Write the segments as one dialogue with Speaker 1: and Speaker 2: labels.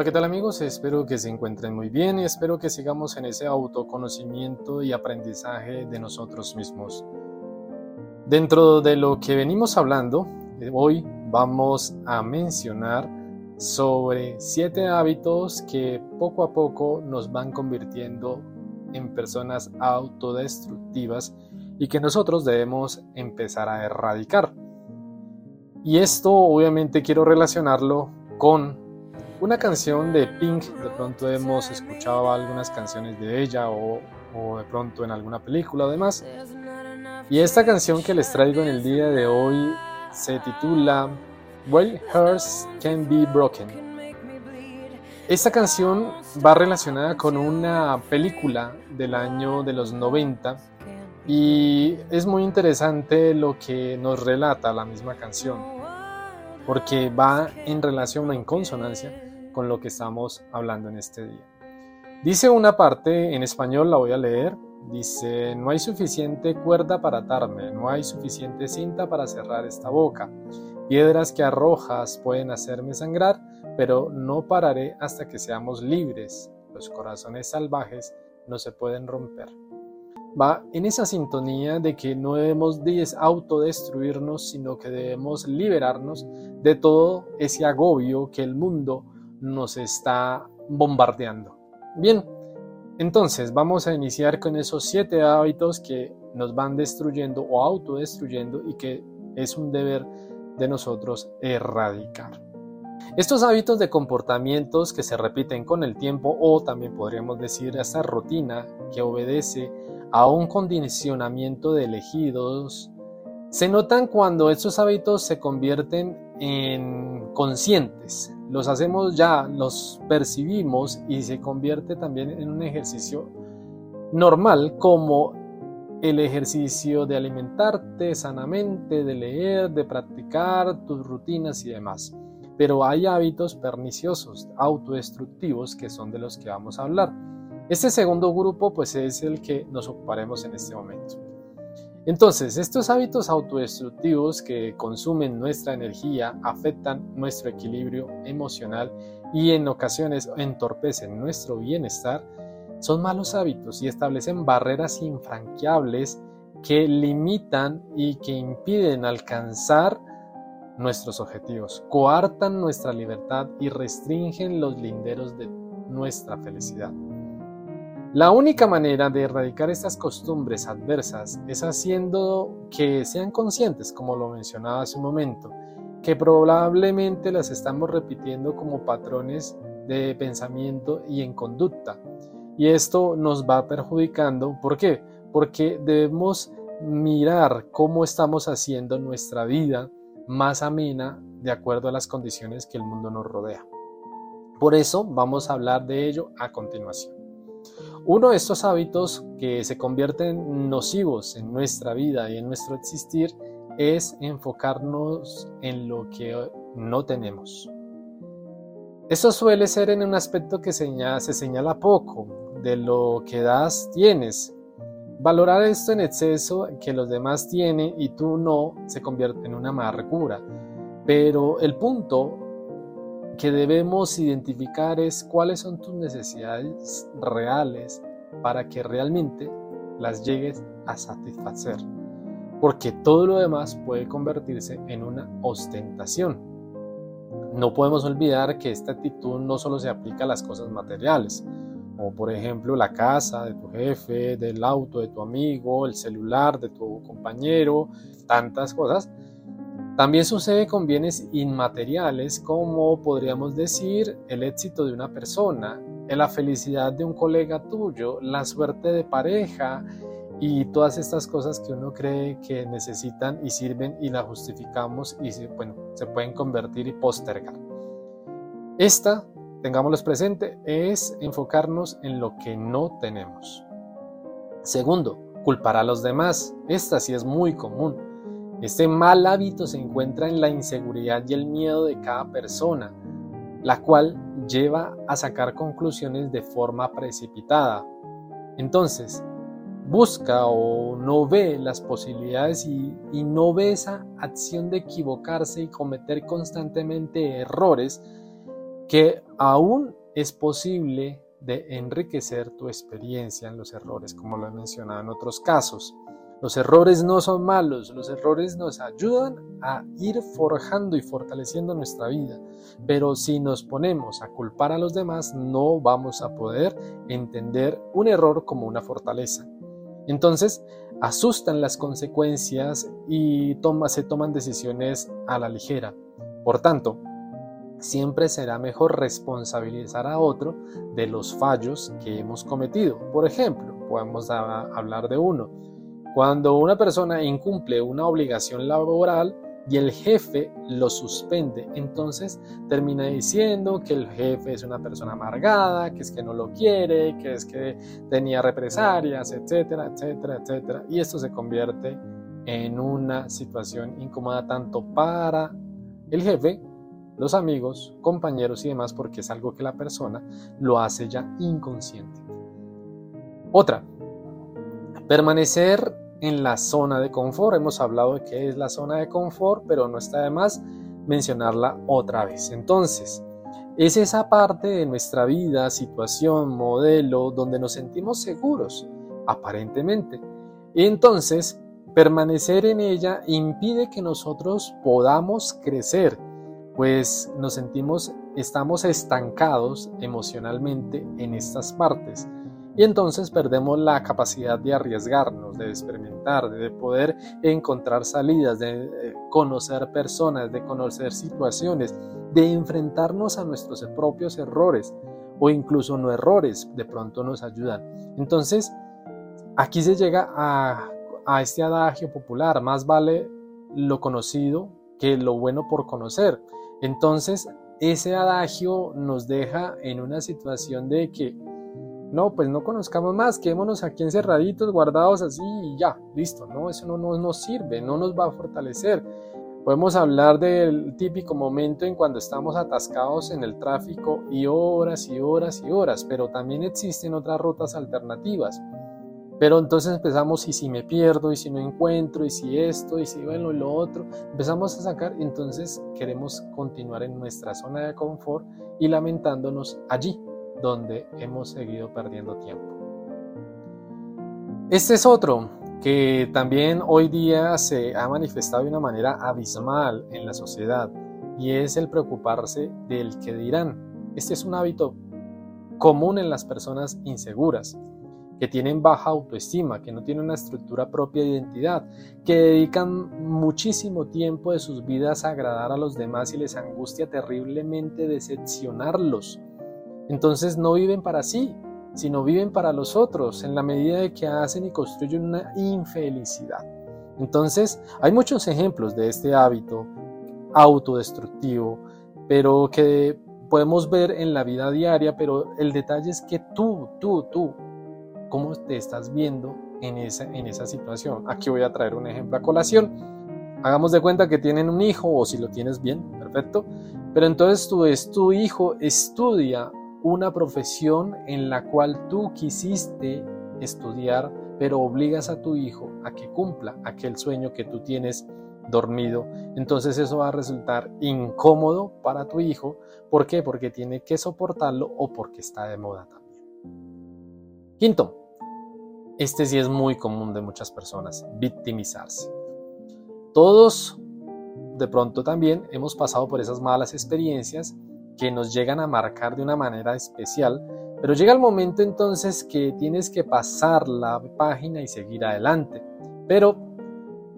Speaker 1: Hola, ¿qué tal amigos? Espero que se encuentren muy bien y espero que sigamos en ese autoconocimiento y aprendizaje de nosotros mismos. Dentro de lo que venimos hablando, eh, hoy vamos a mencionar sobre siete hábitos que poco a poco nos van convirtiendo en personas autodestructivas y que nosotros debemos empezar a erradicar. Y esto obviamente quiero relacionarlo con una canción de Pink, de pronto hemos escuchado algunas canciones de ella o, de pronto en alguna película o demás. Y esta canción que les traigo en el día de hoy se titula Well Hearts Can Be Broken. Esta canción va relacionada con una película del año de los 90 y es muy interesante lo que nos relata la misma canción porque va en relación, en consonancia con lo que estamos hablando en este día. Dice una parte, en español la voy a leer, dice, no hay suficiente cuerda para atarme, no hay suficiente cinta para cerrar esta boca. Piedras que arrojas pueden hacerme sangrar, pero no pararé hasta que seamos libres. Los corazones salvajes no se pueden romper. Va en esa sintonía de que no debemos autodestruirnos, sino que debemos liberarnos de todo ese agobio que el mundo nos está bombardeando. Bien, entonces vamos a iniciar con esos siete hábitos que nos van destruyendo o autodestruyendo y que es un deber de nosotros erradicar. Estos hábitos de comportamientos que se repiten con el tiempo o también podríamos decir esta rutina que obedece a un condicionamiento de elegidos, se notan cuando estos hábitos se convierten en conscientes, los hacemos ya, los percibimos y se convierte también en un ejercicio normal como el ejercicio de alimentarte sanamente, de leer, de practicar tus rutinas y demás. Pero hay hábitos perniciosos, autodestructivos, que son de los que vamos a hablar. Este segundo grupo pues es el que nos ocuparemos en este momento. Entonces, estos hábitos autodestructivos que consumen nuestra energía afectan nuestro equilibrio emocional y en ocasiones entorpecen nuestro bienestar, son malos hábitos y establecen barreras infranqueables que limitan y que impiden alcanzar nuestros objetivos, coartan nuestra libertad y restringen los linderos de nuestra felicidad. La única manera de erradicar estas costumbres adversas es haciendo que sean conscientes, como lo mencionaba hace un momento, que probablemente las estamos repitiendo como patrones de pensamiento y en conducta. Y esto nos va perjudicando. ¿Por qué? Porque debemos mirar cómo estamos haciendo nuestra vida más amena de acuerdo a las condiciones que el mundo nos rodea. Por eso vamos a hablar de ello a continuación. Uno de estos hábitos que se convierten nocivos en nuestra vida y en nuestro existir es enfocarnos en lo que no tenemos. Esto suele ser en un aspecto que se señala poco, de lo que das tienes. Valorar esto en exceso que los demás tienen y tú no se convierte en una amargura. Pero el punto que debemos identificar es cuáles son tus necesidades reales para que realmente las llegues a satisfacer. Porque todo lo demás puede convertirse en una ostentación. No podemos olvidar que esta actitud no solo se aplica a las cosas materiales, como por ejemplo la casa de tu jefe, del auto de tu amigo, el celular de tu compañero, tantas cosas, también sucede con bienes inmateriales como podríamos decir el éxito de una persona, la felicidad de un colega tuyo, la suerte de pareja y todas estas cosas que uno cree que necesitan y sirven y la justificamos y se, bueno, se pueden convertir y postergar. Esta tengámoslo presente, es enfocarnos en lo que no tenemos. Segundo, culpar a los demás. Esta sí es muy común. Este mal hábito se encuentra en la inseguridad y el miedo de cada persona, la cual lleva a sacar conclusiones de forma precipitada. Entonces, busca o no ve las posibilidades y, no ve esa acción de equivocarse y cometer constantemente errores que aún es posible de enriquecer tu experiencia en los errores, como lo he mencionado en otros casos. Los errores no son malos, los errores nos ayudan a ir forjando y fortaleciendo nuestra vida, pero si nos ponemos a culpar a los demás no vamos a poder entender un error como una fortaleza. Entonces, asustan las consecuencias y se toman decisiones a la ligera. Por tanto, siempre será mejor responsabilizar a otro de los fallos que hemos cometido. Por ejemplo, podemos hablar de uno. Cuando una persona incumple una obligación laboral y el jefe lo suspende, entonces termina diciendo que el jefe es una persona amargada, que es que no lo quiere, que es que tenía represalias, etcétera, etcétera, etcétera. Y esto se convierte en una situación incómoda tanto para el jefe los amigos, compañeros y demás, porque es algo que la persona lo hace ya inconsciente. Otra, permanecer en la zona de confort. Hemos hablado de qué es la zona de confort, pero no está de más mencionarla otra vez. Entonces, es esa parte de nuestra vida, situación, modelo, donde nos sentimos seguros, aparentemente. Entonces, permanecer en ella impide que nosotros podamos crecer pues nos sentimos, estamos estancados emocionalmente en estas partes. Y entonces perdemos la capacidad de arriesgarnos, de experimentar, de poder encontrar salidas, de eh, conocer personas, de conocer situaciones, de enfrentarnos a nuestros propios errores o incluso no errores, de pronto nos ayudan. Entonces, aquí se llega a, a este adagio popular, más vale lo conocido que lo bueno por conocer. Entonces, ese adagio nos deja en una situación de que, no, pues no conozcamos más, quedémonos aquí encerraditos, guardados así y ya, listo, no, eso no, nos sirve, no nos va a fortalecer. Podemos hablar del típico momento en cuando estamos atascados en el tráfico y horas y horas y horas, pero también existen otras rutas alternativas. Pero entonces empezamos, y si me pierdo, y si no encuentro, y si esto, y si bueno, y lo otro, empezamos a sacar, entonces queremos continuar en nuestra zona de confort y lamentándonos allí donde hemos seguido perdiendo tiempo. Este es otro que también hoy día se ha manifestado de una manera abismal en la sociedad y es el preocuparse del que dirán. Este es un hábito común en las personas inseguras que tienen baja autoestima, que no tienen una estructura propia de identidad, que dedican muchísimo tiempo de sus vidas a agradar a los demás y les angustia terriblemente decepcionarlos. Entonces no viven para sí, sino viven para los otros en la medida de que hacen y construyen una infelicidad. Entonces hay muchos ejemplos de este hábito autodestructivo, pero que podemos ver en la vida diaria, pero el detalle es que tú, tú, tú cómo te estás viendo en esa, en esa situación. Aquí voy a traer un ejemplo a colación. Hagamos de cuenta que tienen un hijo o si lo tienes bien, perfecto. Pero entonces tú es tu hijo estudia una profesión en la cual tú quisiste estudiar, pero obligas a tu hijo a que cumpla aquel sueño que tú tienes dormido. Entonces eso va a resultar incómodo para tu hijo. ¿Por qué? Porque tiene que soportarlo o porque está de moda también. Quinto, este sí es muy común de muchas personas, victimizarse. Todos de pronto también hemos pasado por esas malas experiencias que nos llegan a marcar de una manera especial, pero llega el momento entonces que tienes que pasar la página y seguir adelante. Pero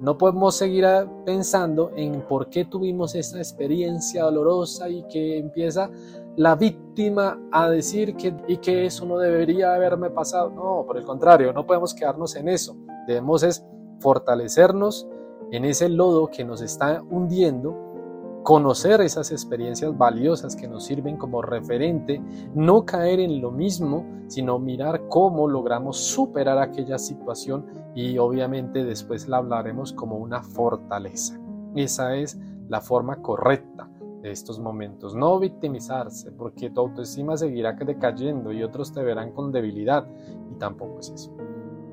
Speaker 1: no podemos seguir pensando en por qué tuvimos esta experiencia dolorosa y que empieza la víctima a decir que, y que eso no debería haberme pasado. No, por el contrario, no podemos quedarnos en eso. Debemos es fortalecernos en ese lodo que nos está hundiendo conocer esas experiencias valiosas que nos sirven como referente, no caer en lo mismo, sino mirar cómo logramos superar aquella situación y obviamente después la hablaremos como una fortaleza. Esa es la forma correcta de estos momentos. No victimizarse, porque tu autoestima seguirá decayendo y otros te verán con debilidad y tampoco es eso.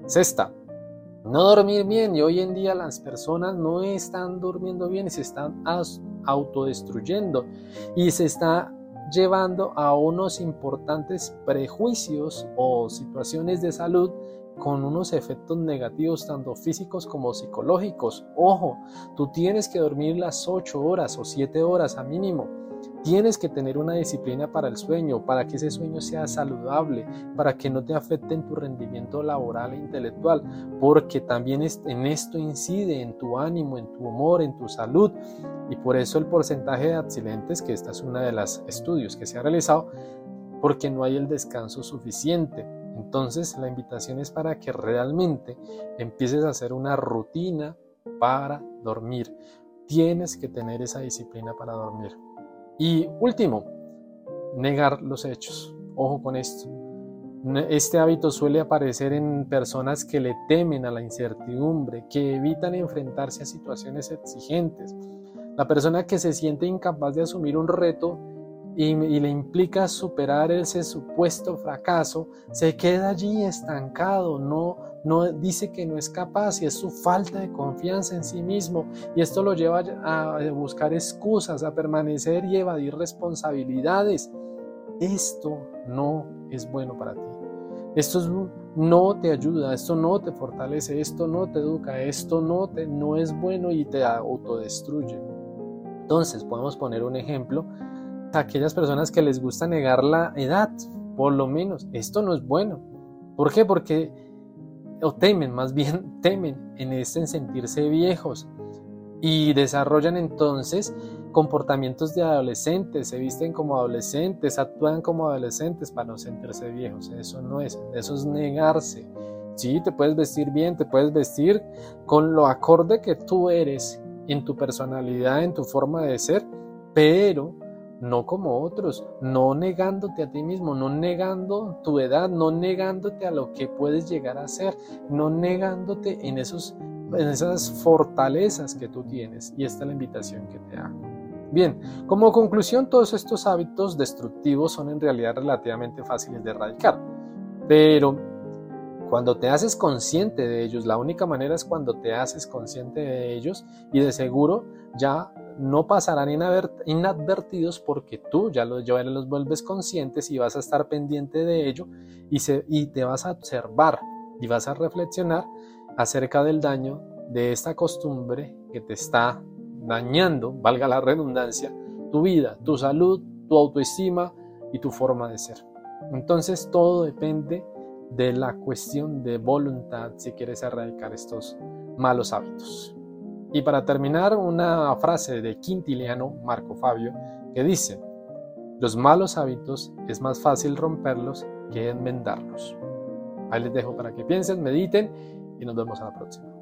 Speaker 1: Sexta, no dormir bien y hoy en día las personas no están durmiendo bien y se están autodestruyendo y se está llevando a unos importantes prejuicios o situaciones de salud con unos efectos negativos tanto físicos como psicológicos. Ojo, tú tienes que dormir las 8 horas o 7 horas a mínimo. Tienes que tener una disciplina para el sueño, para que ese sueño sea saludable, para que no te afecte en tu rendimiento laboral e intelectual, porque también en esto incide en tu ánimo, en tu humor, en tu salud. Y por eso el porcentaje de accidentes, que esta es una de los estudios que se ha realizado, porque no hay el descanso suficiente. Entonces la invitación es para que realmente empieces a hacer una rutina para dormir. Tienes que tener esa disciplina para dormir. Y último, negar los hechos. Ojo con esto. Este hábito suele aparecer en personas que le temen a la incertidumbre, que evitan enfrentarse a situaciones exigentes. La persona que se siente incapaz de asumir un reto y, le implica superar ese supuesto fracaso, se queda allí estancado, no, no dice que no es capaz y es su falta de confianza en sí mismo y esto lo lleva a buscar excusas, a permanecer y evadir responsabilidades. Esto no es bueno para ti. Esto no te ayuda, esto no te fortalece, esto no te educa, esto no, te, no es bueno y te autodestruye. Entonces podemos poner un ejemplo aquellas personas que les gusta negar la edad, por lo menos. Esto no es bueno. ¿Por qué? Porque, o temen, más bien temen en este en sentirse viejos y desarrollan entonces comportamientos de adolescentes, se visten como adolescentes, actúan como adolescentes para no sentirse viejos. Eso no es, eso es negarse. Sí, te puedes vestir bien, te puedes vestir con lo acorde que tú eres en tu personalidad, en tu forma de ser, pero no como otros, no negándote a ti mismo, no negando tu edad, no negándote a lo que puedes llegar a ser, no negándote en, esos, en esas fortalezas que tú tienes. Y esta es la invitación que te hago. Bien, como conclusión, todos estos hábitos destructivos son en realidad relativamente fáciles de erradicar, pero cuando te haces consciente de ellos, la única manera es cuando te haces consciente de ellos y de seguro ya no pasarán inadvertidos porque tú ya los, ya los vuelves conscientes y vas a estar pendiente de ello y, se, y te vas a observar y vas a reflexionar acerca del daño de esta costumbre que te está dañando, valga la redundancia, tu vida, tu salud, tu autoestima y tu forma de ser. Entonces todo depende de la cuestión de voluntad si quieres erradicar estos malos hábitos. Y para terminar, una frase de Quintiliano Marco Fabio que dice, los malos hábitos es más fácil romperlos que enmendarlos. Ahí les dejo para que piensen, mediten y nos vemos a la próxima.